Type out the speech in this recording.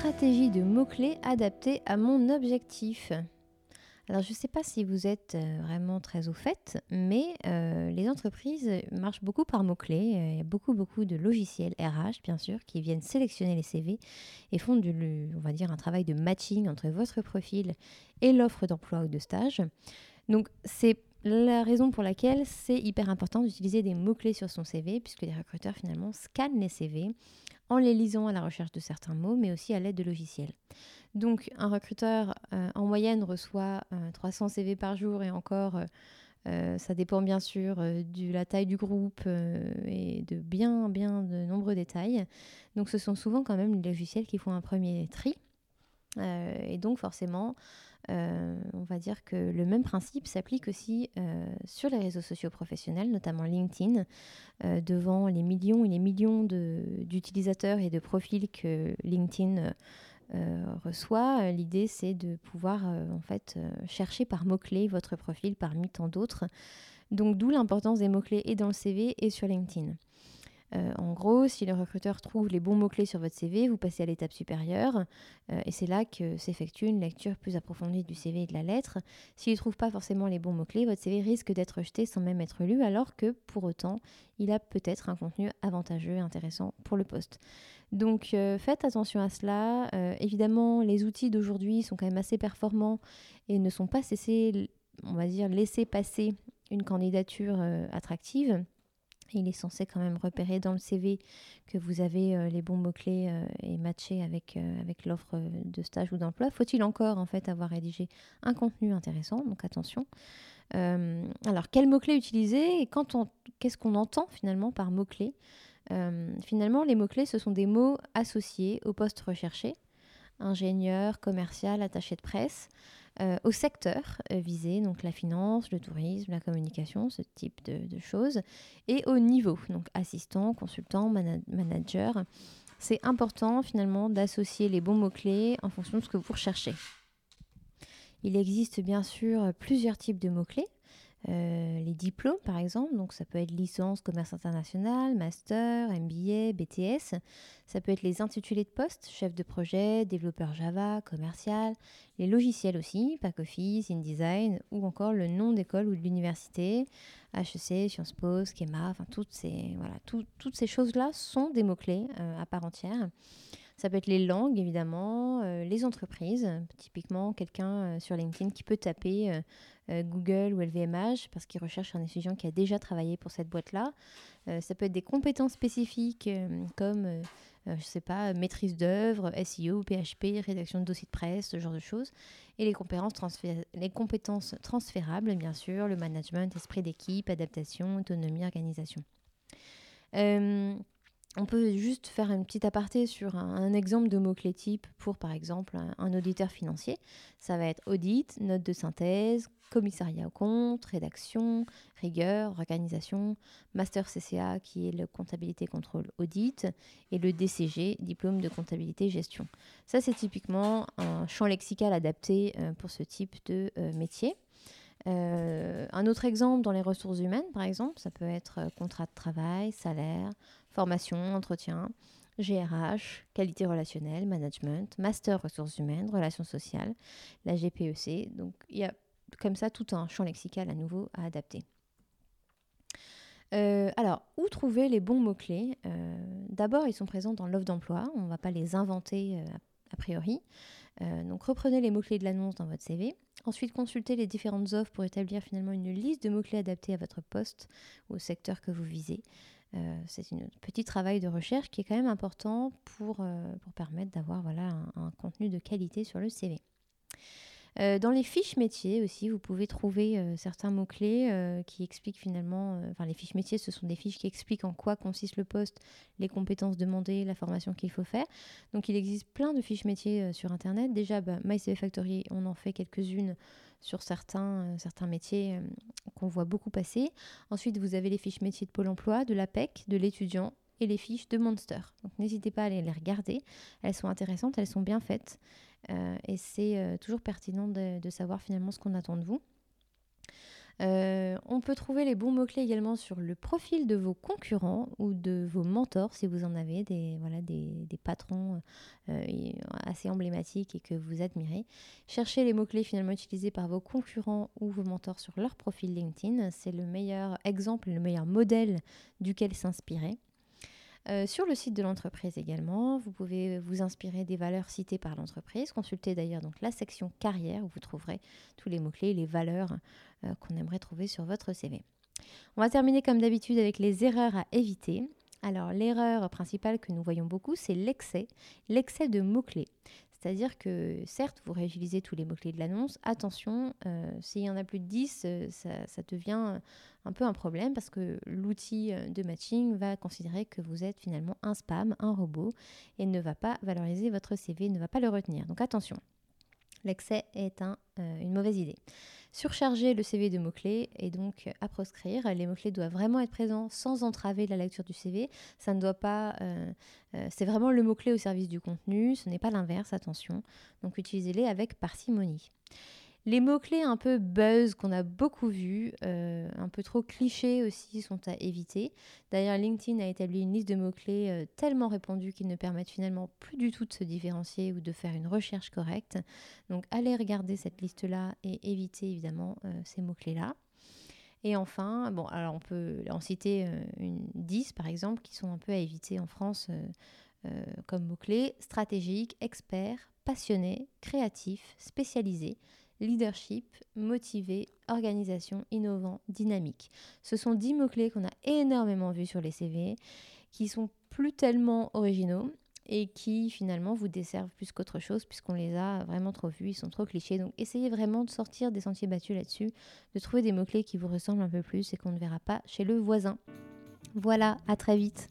stratégie de mots-clés adaptée à mon objectif. Alors je ne sais pas si vous êtes euh, vraiment très au fait, mais euh, les entreprises marchent beaucoup par mots-clés. Il y a beaucoup beaucoup de logiciels RH bien sûr qui viennent sélectionner les CV et font du, on va dire un travail de matching entre votre profil et l'offre d'emploi ou de stage. Donc c'est la raison pour laquelle c'est hyper important d'utiliser des mots-clés sur son CV, puisque les recruteurs finalement scannent les CV en les lisant à la recherche de certains mots, mais aussi à l'aide de logiciels. Donc un recruteur euh, en moyenne reçoit 300 euh, CV par jour et encore, euh, ça dépend bien sûr de la taille du groupe et de bien, bien de nombreux détails. Donc ce sont souvent quand même les logiciels qui font un premier tri. Et donc forcément, euh, on va dire que le même principe s'applique aussi euh, sur les réseaux sociaux professionnels, notamment LinkedIn, euh, devant les millions et les millions d'utilisateurs et de profils que LinkedIn reçoit. L'idée, c'est de pouvoir en fait chercher par mots-clés votre profil parmi tant d'autres. Donc, d'où l'importance des mots-clés et dans le CV et sur LinkedIn. Euh, en gros, si le recruteur trouve les bons mots-clés sur votre CV, vous passez à l'étape supérieure euh, et c'est là que s'effectue une lecture plus approfondie du CV et de la lettre. S'il ne trouve pas forcément les bons mots-clés, votre CV risque d'être rejeté sans même être lu alors que pour autant, il a peut-être un contenu avantageux et intéressant pour le poste. Donc euh, faites attention à cela. évidemment, les outils d'aujourd'hui sont quand même assez performants et ne sont pas cessés, on va dire, laisser passer une candidature attractive. Il est censé quand même repérer dans le CV que vous avez euh, les bons mots-clés euh, et matcher avec, euh, l'offre de stage ou d'emploi. Faut-il encore en fait avoir rédigé un contenu intéressant? Donc attention. alors quels mots-clés utiliser? Et qu'est-ce qu'on entend finalement par mots-clés? Finalement, les mots-clés, ce sont des mots associés au poste recherché ingénieur, commercial, attaché de presse. Euh, au secteur euh, visé, donc la finance, le tourisme, la communication, ce type de, choses, et au niveau, donc assistant, consultant, manager. C'est important finalement d'associer les bons mots-clés en fonction de ce que vous recherchez. Il existe bien sûr plusieurs types de mots-clés. Euh, les diplômes, par exemple, donc ça peut être licence, commerce international, master, MBA, BTS. Ça peut être les intitulés de poste, chef de projet, développeur Java, commercial. Les logiciels aussi, Pack Office, InDesign, ou encore le nom d'école ou de l'université, HEC, Sciences Po, Schema, enfin toutes ces, voilà, toutes ces choses-là sont des mots-clés euh, à part entière. Ça peut être les langues, évidemment, euh, les entreprises. Typiquement, quelqu'un sur LinkedIn qui peut taper euh, Google ou LVMH parce qu'ils recherchent un étudiant qui a déjà travaillé pour cette boîte-là. Euh, ça peut être des compétences spécifiques euh, comme, je ne sais pas, maîtrise d'œuvre, SEO, PHP, rédaction de dossiers de presse, ce genre de choses. Et les compétences, les compétences transférables, bien sûr, le management, esprit d'équipe, adaptation, autonomie, organisation. On peut juste faire une petite aparté sur un, exemple de mots-clés type pour, par exemple, un, auditeur financier. Ça va être audit, note de synthèse, commissariat au compte, rédaction, rigueur, organisation, master CCA qui est le comptabilité contrôle audit et le DCG, diplôme de comptabilité gestion. Ça, c'est typiquement un champ lexical adapté euh, pour ce type de euh, métier. Euh, un autre exemple dans les ressources humaines, par exemple, ça peut être contrat de travail, salaire, formation, entretien, GRH, qualité relationnelle, management, master ressources humaines, relations sociales, la GPEC. Donc il y a comme ça tout un champ lexical à nouveau à adapter. Euh, alors, où trouver les bons mots-clés? Euh, D'abord, ils sont présents dans l'offre d'emploi. On ne va pas les inventer euh, a priori. donc, reprenez les mots-clés de l'annonce dans votre CV. Ensuite, consultez les différentes offres pour établir finalement une liste de mots-clés adaptés à votre poste ou au secteur que vous visez. Euh, c'est un petit travail de recherche qui est quand même important pour, euh, permettre d'avoir un, contenu de qualité sur le CV. Euh, dans les fiches métiers aussi, vous pouvez trouver euh, certains mots-clés euh, qui expliquent finalement, enfin les fiches métiers, ce sont des fiches qui expliquent en quoi consiste le poste, les compétences demandées, la formation qu'il faut faire. Donc il existe plein de fiches métiers sur Internet. Déjà, bah, MyCV Factory, on en fait quelques-unes sur certains, certains métiers qu'on voit beaucoup passer. Ensuite, vous avez les fiches métiers de Pôle Emploi, de l'APEC, de l'étudiant et les fiches de Monster. Donc n'hésitez pas à aller les regarder. Elles sont intéressantes, elles sont bien faites. Euh, et c'est euh, toujours pertinent de, savoir finalement ce qu'on attend de vous. Euh, on peut trouver les bons mots-clés également sur le profil de vos concurrents ou de vos mentors si vous en avez, des, voilà, des, patrons assez emblématiques et que vous admirez. Cherchez les mots-clés finalement utilisés par vos concurrents ou vos mentors sur leur profil LinkedIn. C'est le meilleur exemple, le meilleur modèle duquel s'inspirer. Euh, sur le site de l'entreprise également, vous pouvez vous inspirer des valeurs citées par l'entreprise. Consultez d'ailleurs donc la section carrière où vous trouverez tous les mots-clés, les valeurs euh, qu'on aimerait trouver sur votre CV. On va terminer comme d'habitude avec les erreurs à éviter. Alors l'erreur principale que nous voyons beaucoup, c'est l'excès, l'excès de mots-clés. C'est-à-dire que certes, vous réutilisez tous les mots-clés de l'annonce. Attention, euh, s'il y en a plus de 10, euh, ça, devient un peu un problème parce que l'outil euh, de matching va considérer que vous êtes finalement un spam, un robot, et ne va pas valoriser votre CV, ne va pas le retenir. Donc attention, l'excès est une mauvaise idée. Surcharger le CV de mots-clés et donc à proscrire. Les mots-clés doivent vraiment être présents sans entraver la lecture du CV. Ça ne doit pas. Euh, euh, c'est vraiment le mot-clé au service du contenu, ce n'est pas l'inverse, attention. Donc utilisez-les avec parcimonie. Les mots-clés un peu buzz qu'on a beaucoup vus, euh, un peu trop clichés aussi, sont à éviter. D'ailleurs, LinkedIn a établi une liste de mots-clés euh, tellement répandus qu'ils ne permettent finalement plus du tout de se différencier ou de faire une recherche correcte. Donc, allez regarder cette liste-là et évitez évidemment euh, ces mots-clés-là. Et enfin, bon, alors on peut en citer une 10 par exemple, qui sont un peu à éviter en France comme mots-clés stratégique, expert, passionné, créatif, spécialisé leadership, motivé, organisation, innovant, dynamique. Ce sont dix mots-clés qu'on a énormément vus sur les CV, qui sont plus tellement originaux et qui finalement vous desservent plus qu'autre chose puisqu'on les a vraiment trop vus, ils sont trop clichés. Donc essayez vraiment de sortir des sentiers battus là-dessus, de trouver des mots-clés qui vous ressemblent un peu plus et qu'on ne verra pas chez le voisin. Voilà, à très vite.